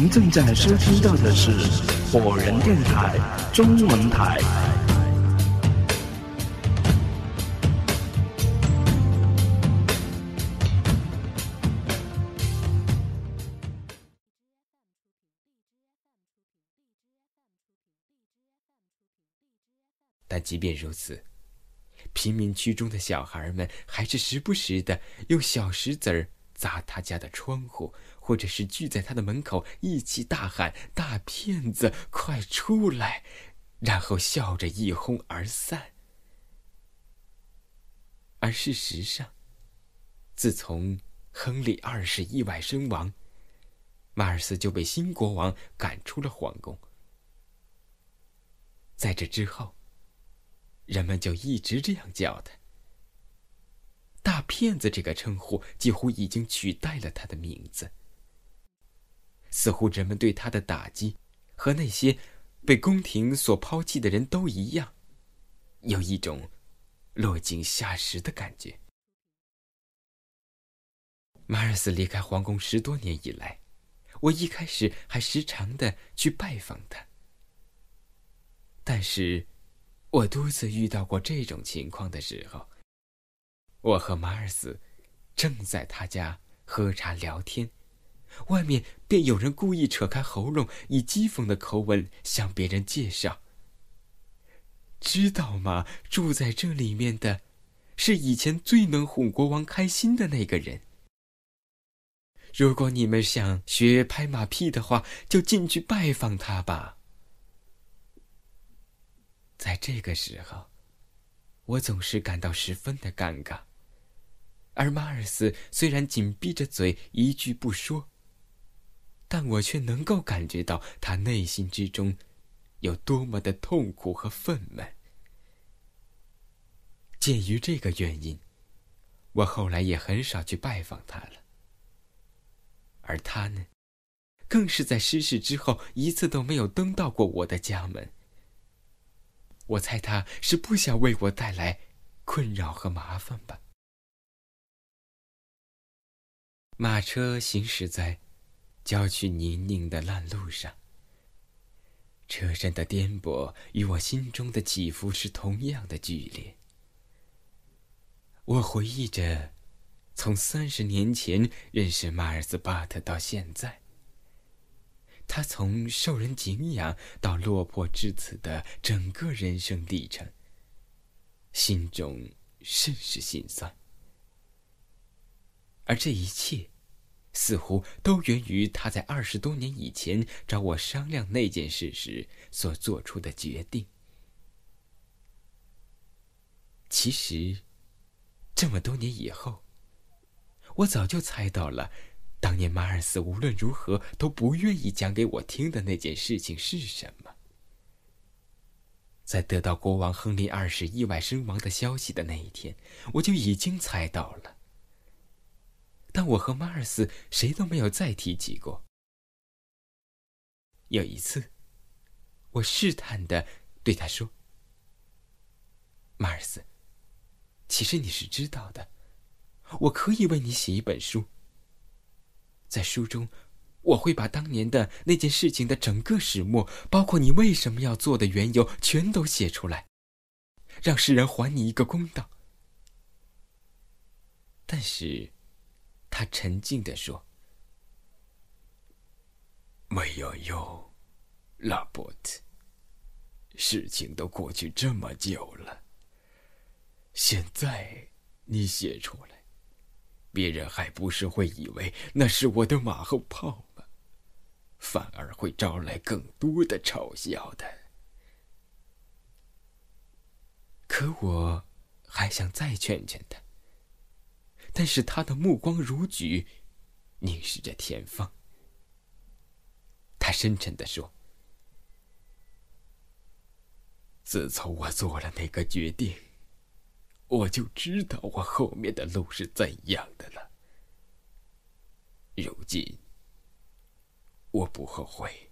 您正在收听到的是火人电台中文台。但即便如此，贫民区中的小孩们还是时不时的用小石子儿砸他家的窗户，或者是聚在他的门口一起大喊：“大骗子，快出来！”然后笑着一哄而散。而事实上，自从亨利二世意外身亡，马尔斯就被新国王赶出了皇宫。在这之后，人们就一直这样叫他。大骗子这个称呼几乎已经取代了他的名字。似乎人们对他的打击，和那些被宫廷所抛弃的人都一样，有一种落井下石的感觉。马尔斯离开皇宫十多年以来，我一开始还时常的去拜访他，但是，我多次遇到过这种情况的时候。我和马尔斯正在他家喝茶聊天，外面便有人故意扯开喉咙，以讥讽的口吻向别人介绍：“知道吗？住在这里面的，是以前最能哄国王开心的那个人。如果你们想学拍马屁的话，就进去拜访他吧。”在这个时候，我总是感到十分的尴尬。而马尔斯虽然紧闭着嘴，一句不说，但我却能够感觉到他内心之中有多么的痛苦和愤懑。鉴于这个原因，我后来也很少去拜访他了。而他呢，更是在失事之后一次都没有登到过我的家门。我猜他是不想为我带来困扰和麻烦吧。马车行驶在郊区泥泞的烂路上，车身的颠簸与我心中的起伏是同样的剧烈。我回忆着，从三十年前认识马尔斯巴特到现在，他从受人敬仰到落魄至此的整个人生历程，心中甚是心酸。而这一切。似乎都源于他在二十多年以前找我商量那件事时所做出的决定。其实，这么多年以后，我早就猜到了，当年马尔斯无论如何都不愿意讲给我听的那件事情是什么。在得到国王亨利二世意外身亡的消息的那一天，我就已经猜到了。但我和马尔斯谁都没有再提起过。有一次，我试探的对他说：“马尔斯，其实你是知道的，我可以为你写一本书。在书中，我会把当年的那件事情的整个始末，包括你为什么要做的缘由，全都写出来，让世人还你一个公道。但是。”他沉静地说：“没有用，拉波特。事情都过去这么久了，现在你写出来，别人还不是会以为那是我的马后炮吗？反而会招来更多的嘲笑的。可我还想再劝劝他。”但是他的目光如炬，凝视着前方。他深沉的说：“自从我做了那个决定，我就知道我后面的路是怎样的了。如今，我不后悔。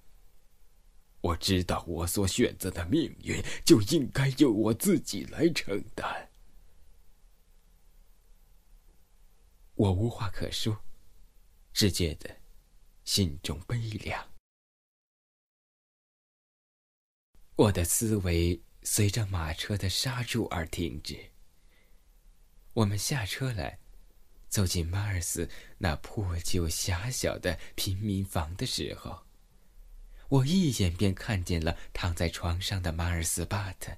我知道我所选择的命运就应该由我自己来承担。”我无话可说。只觉得心中悲凉。我的思维随着马车的刹住而停止。我们下车来走进马尔斯那破旧狭小的平民房的时候。我一眼便看见了躺在床上的马尔斯巴特。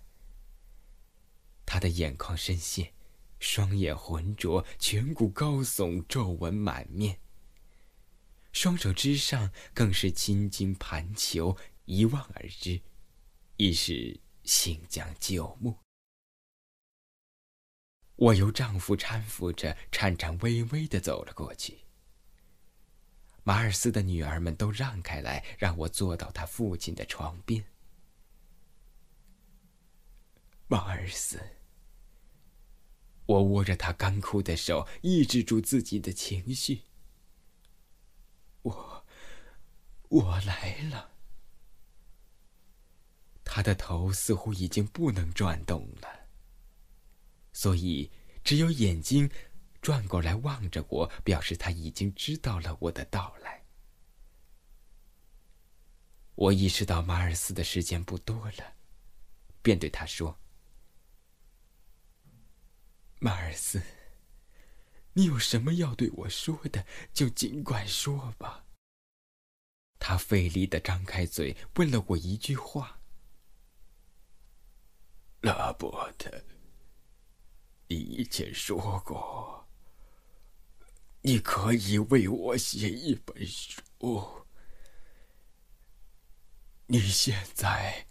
他的眼眶深陷。双眼浑浊，颧骨高耸，皱纹满面。双手之上更是青筋盘虬，一望而知，已是新将旧木。我由丈夫搀扶着，颤颤巍巍的走了过去。马尔斯的女儿们都让开来，让我坐到他父亲的床边。马尔斯，我握着他干枯的手，抑制住自己的情绪。我，我来了。他的头似乎已经不能转动了，所以只有眼睛转过来望着我，表示他已经知道了我的到来。我意识到马尔斯的时间不多了，便对他说：“马尔斯。”你有什么要对我说的，就尽管说吧。他费力的张开嘴，问了我一句话：“拉伯特，你以前说过，你可以为我写一本书，你现在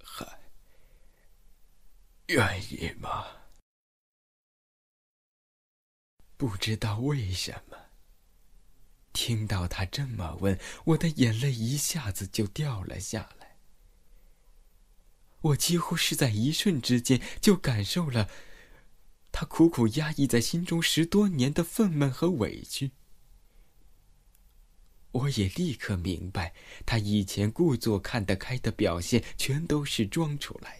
还愿意吗？”不知道为什么，听到他这么问，我的眼泪一下子就掉了下来。我几乎是在一瞬之间就感受了他苦苦压抑在心中十多年的愤懑和委屈。我也立刻明白，他以前故作看得开的表现，全都是装出来的。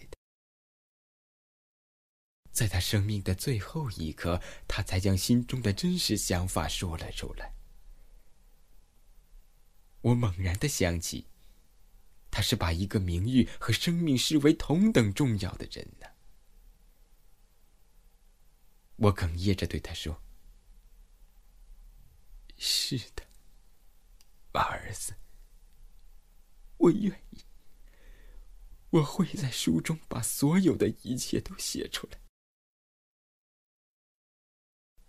在他生命的最后一刻，他才将心中的真实想法说了出来。我猛然的想起，他是把一个名誉和生命视为同等重要的人呢。我哽咽着对他说：“是的，马儿子，我愿意。我会在书中把所有的一切都写出来。”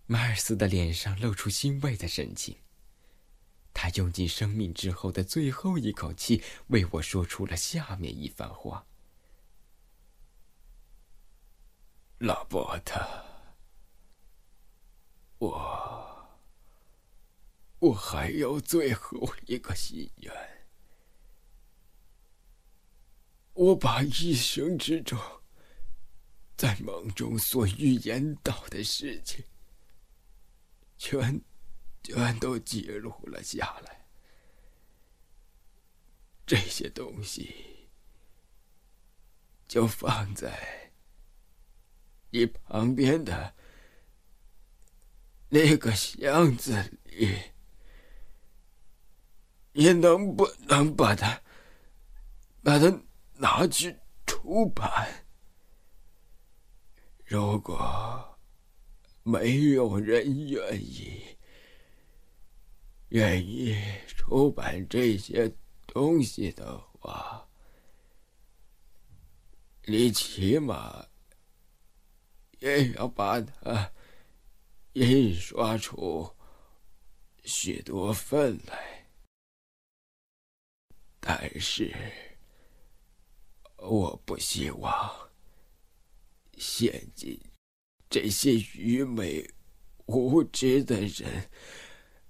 马尔斯的脸上露出欣慰的神情。他用尽生命之后的最后一口气，为我说出了下面一番话：“拉伯特，我，我还有最后一个心愿。我把一生之中在梦中所预言到的事情。”全，全都记录了下来。这些东西就放在你旁边的那个箱子里。你能不能把它，把它拿去出版？如果。没有人愿意愿意出版这些东西的话，你起码也要把它印刷出许多份来。但是，我不希望现今。这些愚昧、无知的人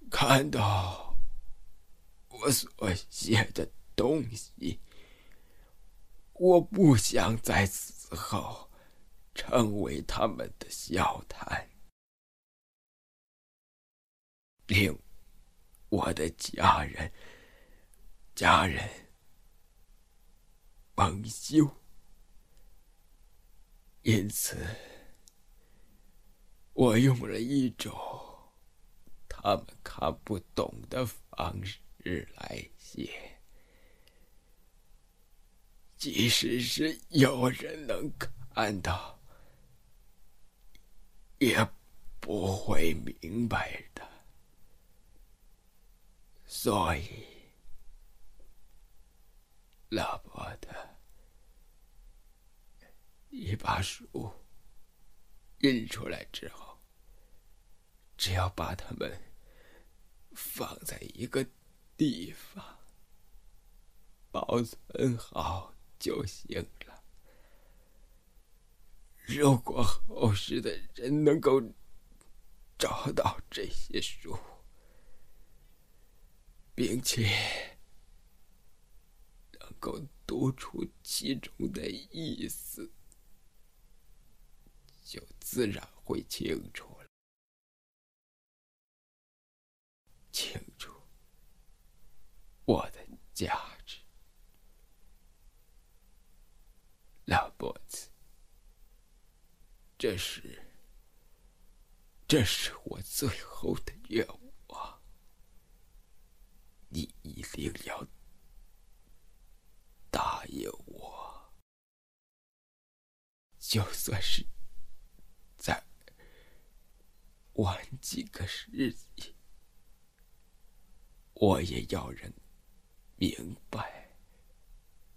看到我所写的东西，我不想在死后成为他们的笑谈，令我的家人、家人蒙羞。因此。我用了一种他们看不懂的方式来写，即使是有人能看到，也不会明白的。所以，老伯的，你把书印出来之后，只要把它们放在一个地方，保存好就行了。如果后世的人能够找到这些书，并且能够读出其中的意思，就自然会清楚了。清楚我的价值，老伯子，这是，这是我最后的愿望。你一定要答应我，就算是在晚几个世纪，我也要人明白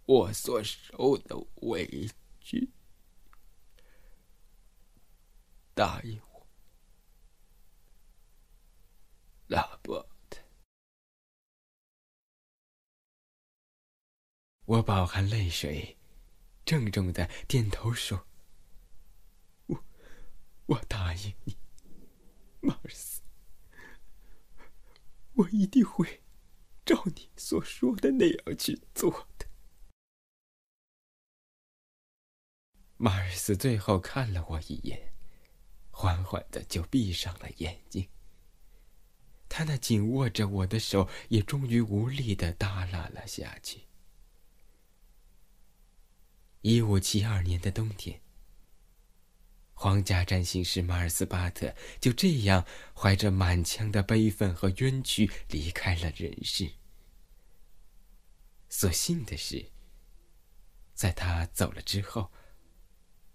我所受的委屈。答应我，老伯。我饱含泪水，郑重的点头说：“我，我答应你，马尔斯，我一定会照你所说的那样去做的。”马尔斯最后看了我一眼，缓缓的就闭上了眼睛。他那紧握着我的手也终于无力的耷拉了下去。一五七二年的冬天，皇家占星师马尔斯巴特就这样怀着满腔的悲愤和冤屈离开了人世。所幸的是，在他走了之后，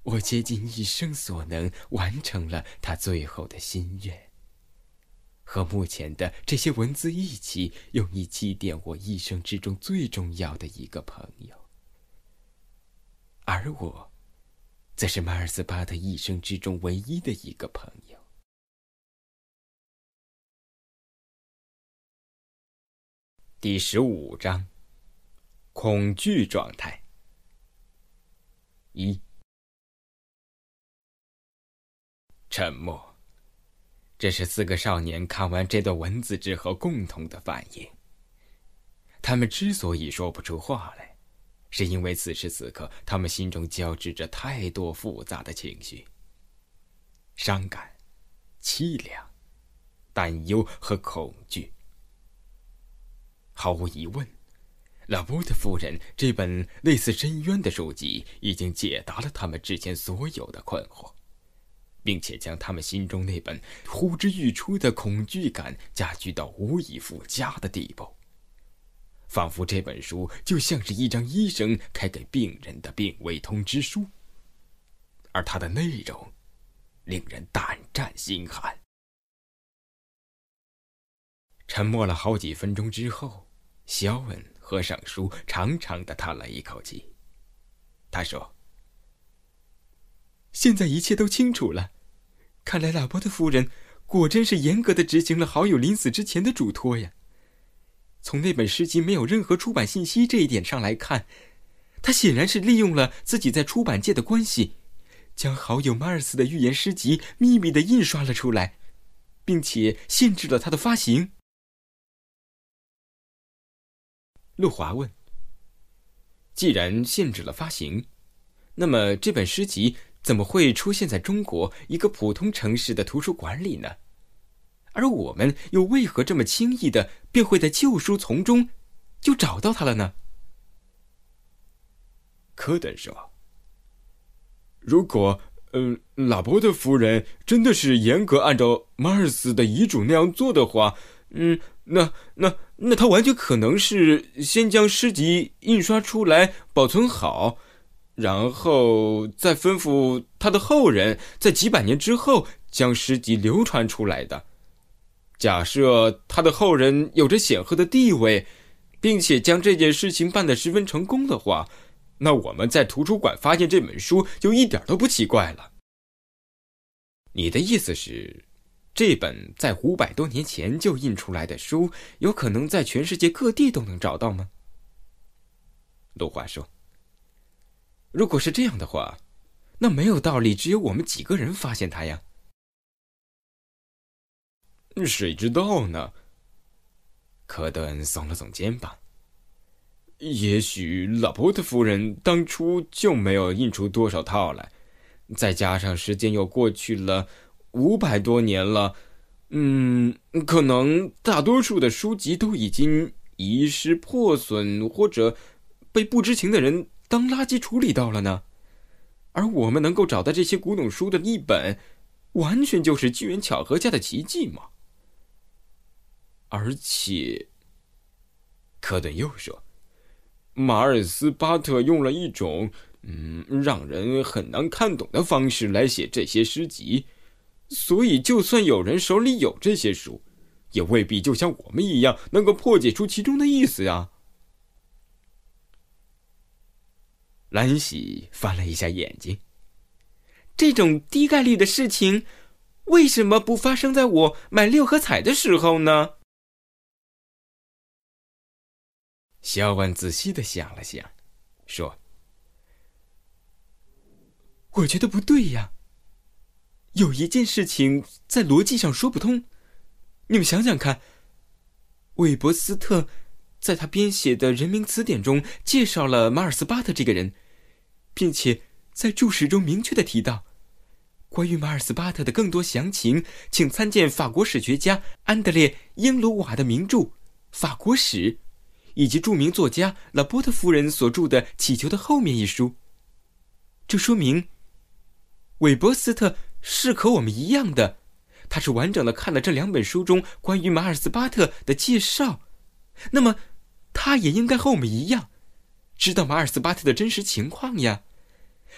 我竭尽一生所能完成了他最后的心愿，和目前的这些文字一起，用以祭奠我一生之中最重要的一个朋友。而我，则是马尔斯巴特一生之中唯一的一个朋友。第十五章：恐惧状态。一、沉默。这是四个少年看完这段文字之后共同的反应。他们之所以说不出话来。是因为此时此刻，他们心中交织着太多复杂的情绪：伤感、凄凉、担忧和恐惧。毫无疑问，拉波特夫人这本类似深渊的书籍已经解答了他们之前所有的困惑，并且将他们心中那本呼之欲出的恐惧感加剧到无以复加的地步。仿佛这本书就像是一张医生开给病人的病危通知书，而它的内容令人胆战心寒。沉默了好几分钟之后，肖恩合上书，长长的叹了一口气。他说：“现在一切都清楚了，看来拉波特夫人果真是严格的执行了好友临死之前的嘱托呀。”从那本诗集没有任何出版信息这一点上来看，他显然是利用了自己在出版界的关系，将好友马尔斯的预言诗集秘密的印刷了出来，并且限制了他的发行。陆华问：“既然限制了发行，那么这本诗集怎么会出现在中国一个普通城市的图书馆里呢？”而我们又为何这么轻易的便会在旧书丛中就找到它了呢？柯登说：“如果，嗯，拉伯特夫人真的是严格按照马尔斯的遗嘱那样做的话，嗯，那那那他完全可能是先将诗集印刷出来保存好，然后再吩咐他的后人在几百年之后将诗集流传出来的。假设他的后人有着显赫的地位，并且将这件事情办得十分成功的话，那我们在图书馆发现这本书就一点都不奇怪了。你的意思是？这本在五百多年前就印出来的书，有可能在全世界各地都能找到吗？陆华说：“如果是这样的话，那没有道理只有我们几个人发现它呀。”谁知道呢？科顿耸了耸肩膀。也许拉波特夫人当初就没有印出多少套来，再加上时间又过去了。五百多年了，嗯，可能大多数的书籍都已经遗失、破损，或者被不知情的人当垃圾处理到了呢。而我们能够找到这些古董书的一本，完全就是机缘巧合下的奇迹嘛。而且，科顿又说，马尔斯巴特用了一种嗯让人很难看懂的方式来写这些诗集。所以，就算有人手里有这些书，也未必就像我们一样能够破解出其中的意思呀。兰喜翻了一下眼睛，这种低概率的事情，为什么不发生在我买六合彩的时候呢？肖万仔细的想了想，说：“我觉得不对呀。”有一件事情在逻辑上说不通，你们想想看。韦伯斯特在他编写的人名词典中介绍了马尔斯巴特这个人，并且在注释中明确的提到，关于马尔斯巴特的更多详情，请参见法国史学家安德烈英鲁瓦的名著《法国史》，以及著名作家拉波特夫人所著的《祈求的后面》一书。这说明，韦伯斯特。是和我们一样的，他是完整的看了这两本书中关于马尔斯巴特的介绍，那么他也应该和我们一样，知道马尔斯巴特的真实情况呀。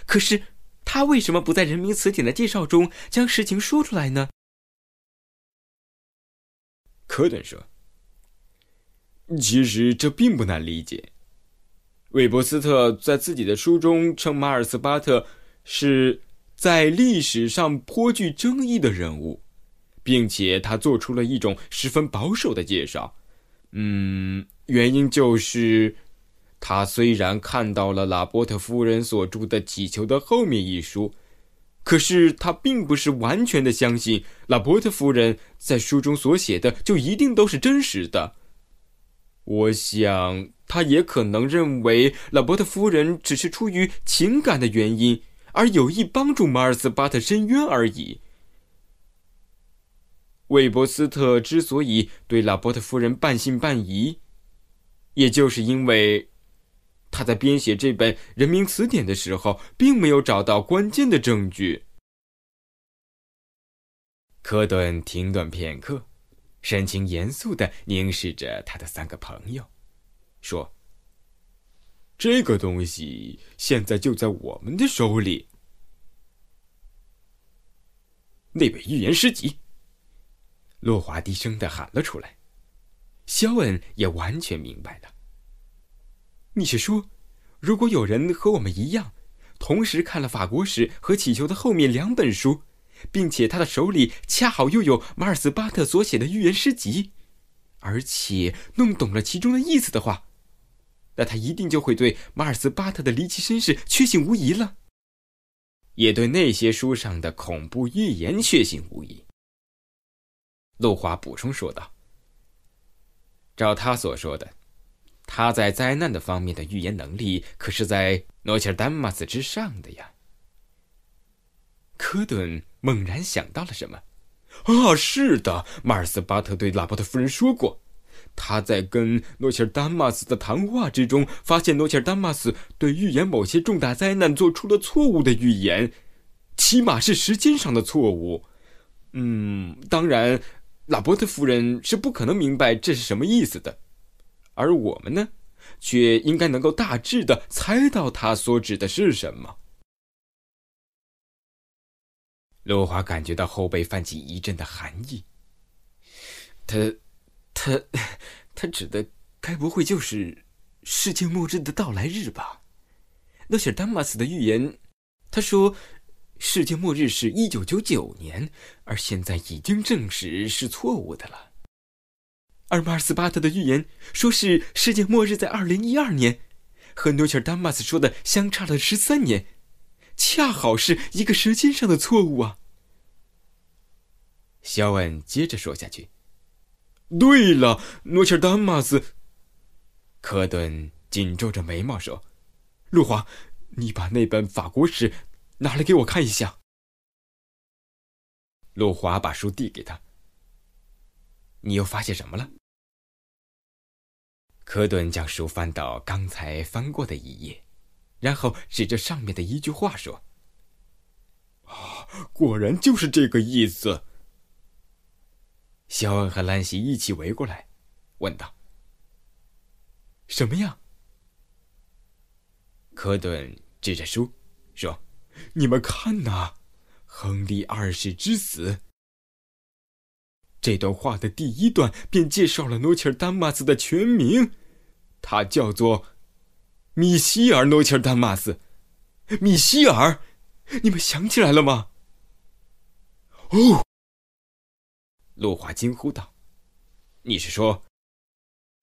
可是他为什么不在人民词典的介绍中将实情说出来呢？科顿说：“其实这并不难理解。韦伯斯特在自己的书中称马尔斯巴特是。”在历史上颇具争议的人物，并且他做出了一种十分保守的介绍。嗯，原因就是，他虽然看到了拉波特夫人所著的《祈求的后面》一书，可是他并不是完全的相信拉波特夫人在书中所写的就一定都是真实的。我想，他也可能认为拉波特夫人只是出于情感的原因。而有意帮助马尔斯巴特申冤而已。韦伯斯特之所以对拉波特夫人半信半疑，也就是因为他在编写这本人民词典的时候，并没有找到关键的证据。科顿停顿片刻，神情严肃的凝视着他的三个朋友，说。这个东西现在就在我们的手里。那本预言诗集，洛华低声的喊了出来。肖恩也完全明白了。你是说，如果有人和我们一样，同时看了法国史和祈求的后面两本书，并且他的手里恰好又有马尔斯巴特所写的预言诗集，而且弄懂了其中的意思的话？那他一定就会对马尔斯巴特的离奇身世确信无疑了，也对那些书上的恐怖预言确信无疑。陆华补充说道：“照他所说的，他在灾难的方面的预言能力可是在诺切尔丹马斯之上的呀。”科顿猛然想到了什么：“啊，是的，马尔斯巴特对拉波特夫人说过。”他在跟诺切尔丹马斯的谈话之中，发现诺切尔丹马斯对预言某些重大灾难做出了错误的预言，起码是时间上的错误。嗯，当然，拉伯特夫人是不可能明白这是什么意思的，而我们呢，却应该能够大致的猜到他所指的是什么。陆华感觉到后背泛起一阵的寒意。他，他，他指的该不会就是世界末日的到来日吧？诺切尔丹马斯的预言，他说。世界末日是一九九九年，而现在已经证实是错误的了。而马尔斯巴特的预言说是世界末日在二零一二年，和诺切尔丹马斯说的相差了十三年，恰好是一个时间上的错误啊。肖恩接着说下去：“对了，诺切尔丹马斯。”科顿紧皱着眉毛说：“路华，你把那本法国史。”拿来给我看一下。路华把书递给他。你又发现什么了？科顿将书翻到刚才翻过的一页，然后指着上面的一句话说：“啊，果然就是这个意思。”肖恩和兰西一起围过来，问道：“什么呀？”科顿指着书说。你们看呐，亨利二世之死。这段话的第一段便介绍了诺切尔丹马斯的全名，他叫做米歇尔·诺切尔丹马斯。米歇尔，你们想起来了吗？哦，路华惊呼道：“你是说，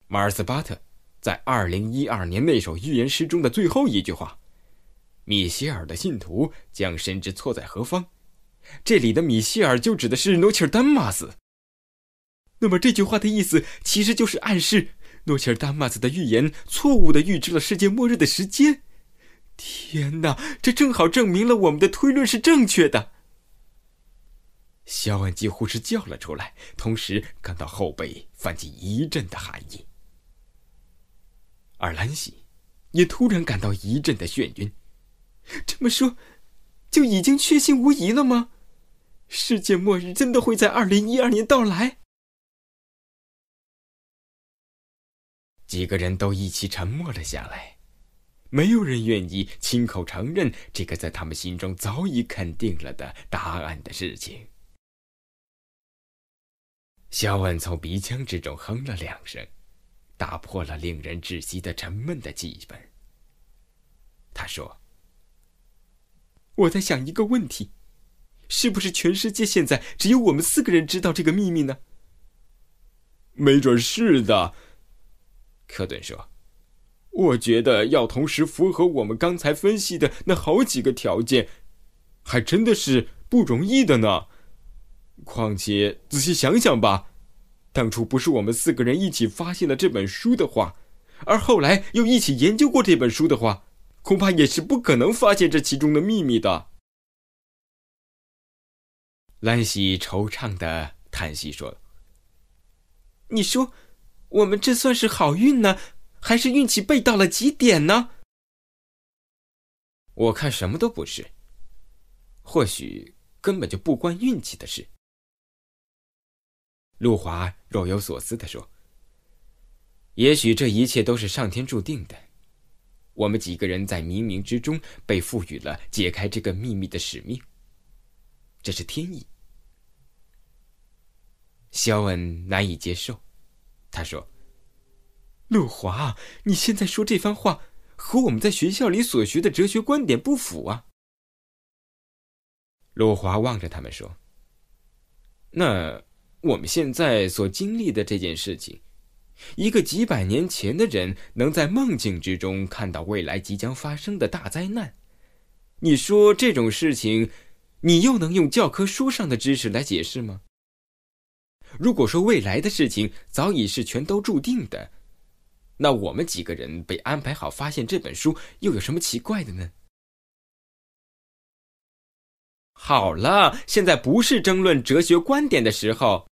马尔斯巴特在二零一二年那首预言诗中的最后一句话？”米歇尔的信徒将深知错在何方，这里的米歇尔就指的是诺切尔丹马斯。那么这句话的意思其实就是暗示诺切尔丹马斯的预言错误的预知了世界末日的时间。天哪，这正好证明了我们的推论是正确的。肖恩几乎是叫了出来，同时感到后背泛起一阵的寒意，而兰西也突然感到一阵的眩晕。这么说，就已经确信无疑了吗？世界末日真的会在二零一二年到来？几个人都一起沉默了下来，没有人愿意亲口承认这个在他们心中早已肯定了的答案的事情。肖恩从鼻腔之中哼了两声，打破了令人窒息的沉闷的气氛。他说。我在想一个问题：是不是全世界现在只有我们四个人知道这个秘密呢？没准是的，科顿说。我觉得要同时符合我们刚才分析的那好几个条件，还真的是不容易的呢。况且仔细想想吧，当初不是我们四个人一起发现了这本书的话，而后来又一起研究过这本书的话。恐怕也是不可能发现这其中的秘密的。兰西惆怅的叹息说：“你说，我们这算是好运呢，还是运气背到了极点呢？”我看什么都不是。或许根本就不关运气的事。陆华若有所思的说：“也许这一切都是上天注定的。”我们几个人在冥冥之中被赋予了解开这个秘密的使命，这是天意。肖恩难以接受，他说：“陆华，你现在说这番话，和我们在学校里所学的哲学观点不符啊。”陆华望着他们说：“那我们现在所经历的这件事情。”一个几百年前的人能在梦境之中看到未来即将发生的大灾难，你说这种事情，你又能用教科书上的知识来解释吗？如果说未来的事情早已是全都注定的，那我们几个人被安排好发现这本书，又有什么奇怪的呢？好了，现在不是争论哲学观点的时候。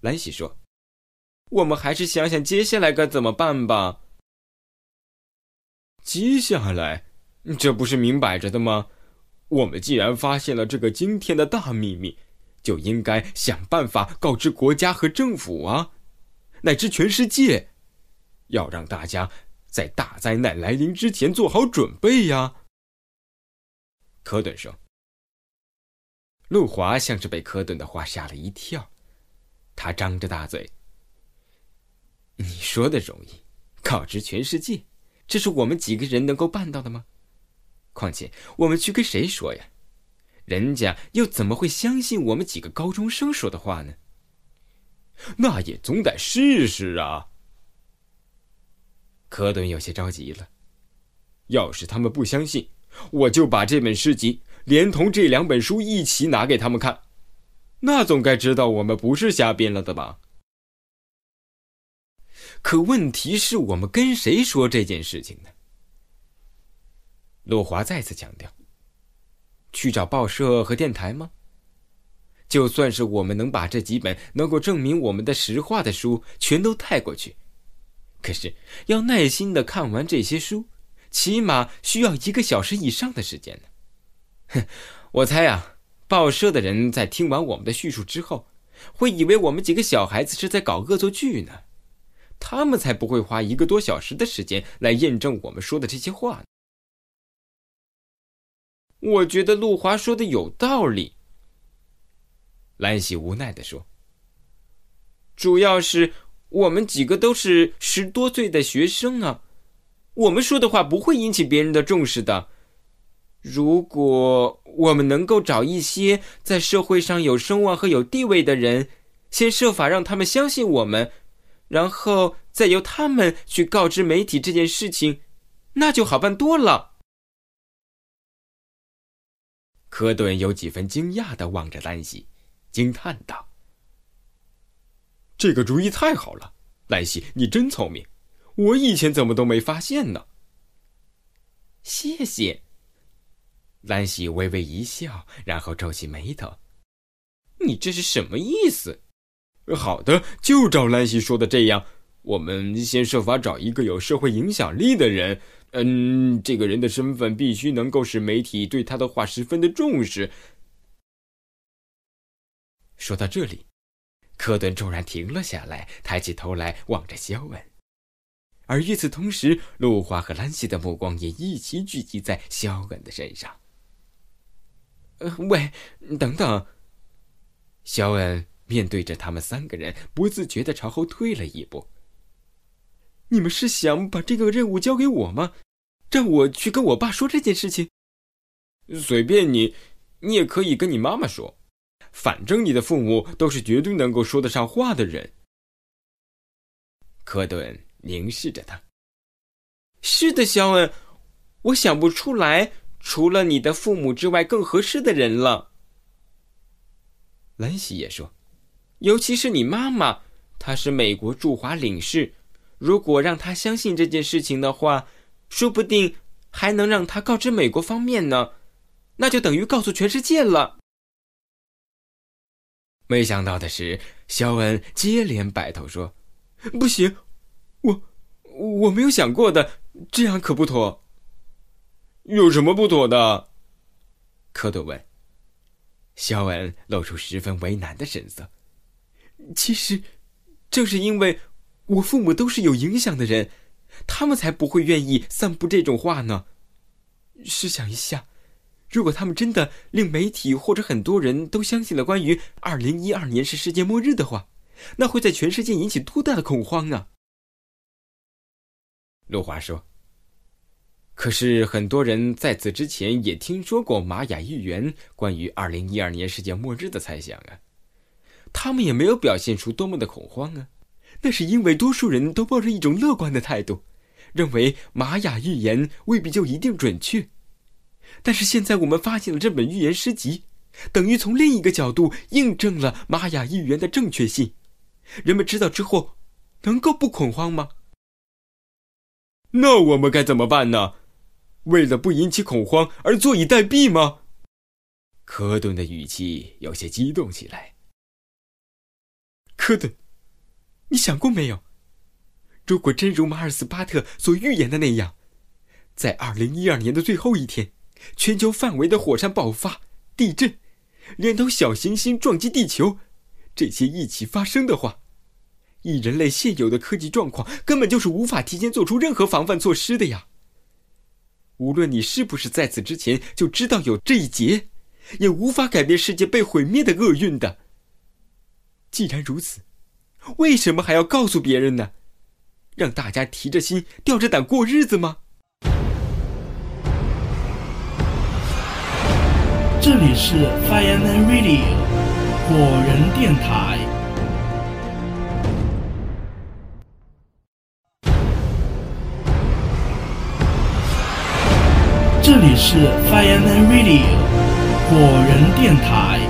兰西说。我们还是想想接下来该怎么办吧。接下来，这不是明摆着的吗？我们既然发现了这个惊天的大秘密，就应该想办法告知国家和政府啊，乃至全世界，要让大家在大灾难来临之前做好准备呀。科顿说。路华像是被科顿的话吓了一跳，他张着大嘴：“你说的容易，告知全世界，这是我们几个人能够办到的吗？况且我们去跟谁说呀？”人家又怎么会相信我们几个高中生说的话呢？那也总得试试啊！科顿有些着急了。要是他们不相信，我就把这本诗集连同这两本书一起拿给他们看，那总该知道我们不是瞎编了的吧？可问题是我们跟谁说这件事情呢？陆华再次强调。去找报社和电台吗？就算是我们能把这几本能够证明我们的实话的书全都带过去，可是要耐心的看完这些书，起码需要一个小时以上的时间呢。哼，我猜啊，报社的人在听完我们的叙述之后，会以为我们几个小孩子是在搞恶作剧呢。他们才不会花一个多小时的时间来验证我们说的这些话呢。我觉得陆华说的有道理。兰喜无奈的说：“主要是我们几个都是十多岁的学生啊，我们说的话不会引起别人的重视的。如果我们能够找一些在社会上有声望和有地位的人，先设法让他们相信我们，然后再由他们去告知媒体这件事情，那就好办多了。”科顿有几分惊讶的望着兰西，惊叹道：“这个主意太好了，兰西，你真聪明，我以前怎么都没发现呢？”谢谢。兰西微微一笑，然后皱起眉头：“你这是什么意思？”“好的，就照兰西说的这样，我们先设法找一个有社会影响力的人。”嗯，这个人的身份必须能够使媒体对他的话十分的重视。说到这里，科顿骤然停了下来，抬起头来望着肖恩，而与此同时，露华和兰西的目光也一起聚集在肖恩的身上。呃，喂，等等！肖恩面对着他们三个人，不自觉的朝后退了一步。你们是想把这个任务交给我吗？让我去跟我爸说这件事情？随便你，你也可以跟你妈妈说，反正你的父母都是绝对能够说得上话的人。科顿凝视着他。是的，肖恩，我想不出来除了你的父母之外更合适的人了。兰西也说，尤其是你妈妈，她是美国驻华领事。如果让他相信这件事情的话，说不定还能让他告知美国方面呢，那就等于告诉全世界了。没想到的是，肖恩接连摆头说：“不行，我我没有想过的，这样可不妥。”有什么不妥的？科顿问。肖恩露出十分为难的神色。其实，正是因为。我父母都是有影响的人，他们才不会愿意散布这种话呢。试想一下，如果他们真的令媒体或者很多人都相信了关于二零一二年是世界末日的话，那会在全世界引起多大的恐慌啊！陆华说：“可是很多人在此之前也听说过玛雅预言关于二零一二年世界末日的猜想啊，他们也没有表现出多么的恐慌啊。”那是因为多数人都抱着一种乐观的态度，认为玛雅预言未必就一定准确。但是现在我们发现了这本预言诗集，等于从另一个角度印证了玛雅预言的正确性。人们知道之后，能够不恐慌吗？那我们该怎么办呢？为了不引起恐慌而坐以待毙吗？科顿的语气有些激动起来。科顿。你想过没有？如果真如马尔斯巴特所预言的那样，在二零一二年的最后一天，全球范围的火山爆发、地震，连头小行星撞击地球，这些一起发生的话，以人类现有的科技状况，根本就是无法提前做出任何防范措施的呀。无论你是不是在此之前就知道有这一劫，也无法改变世界被毁灭的厄运的。既然如此，为什么还要告诉别人呢？让大家提着心、吊着胆过日子吗？这里是 Fireman Radio 火人电台。这里是 Fireman Radio 火人电台。